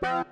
Bye.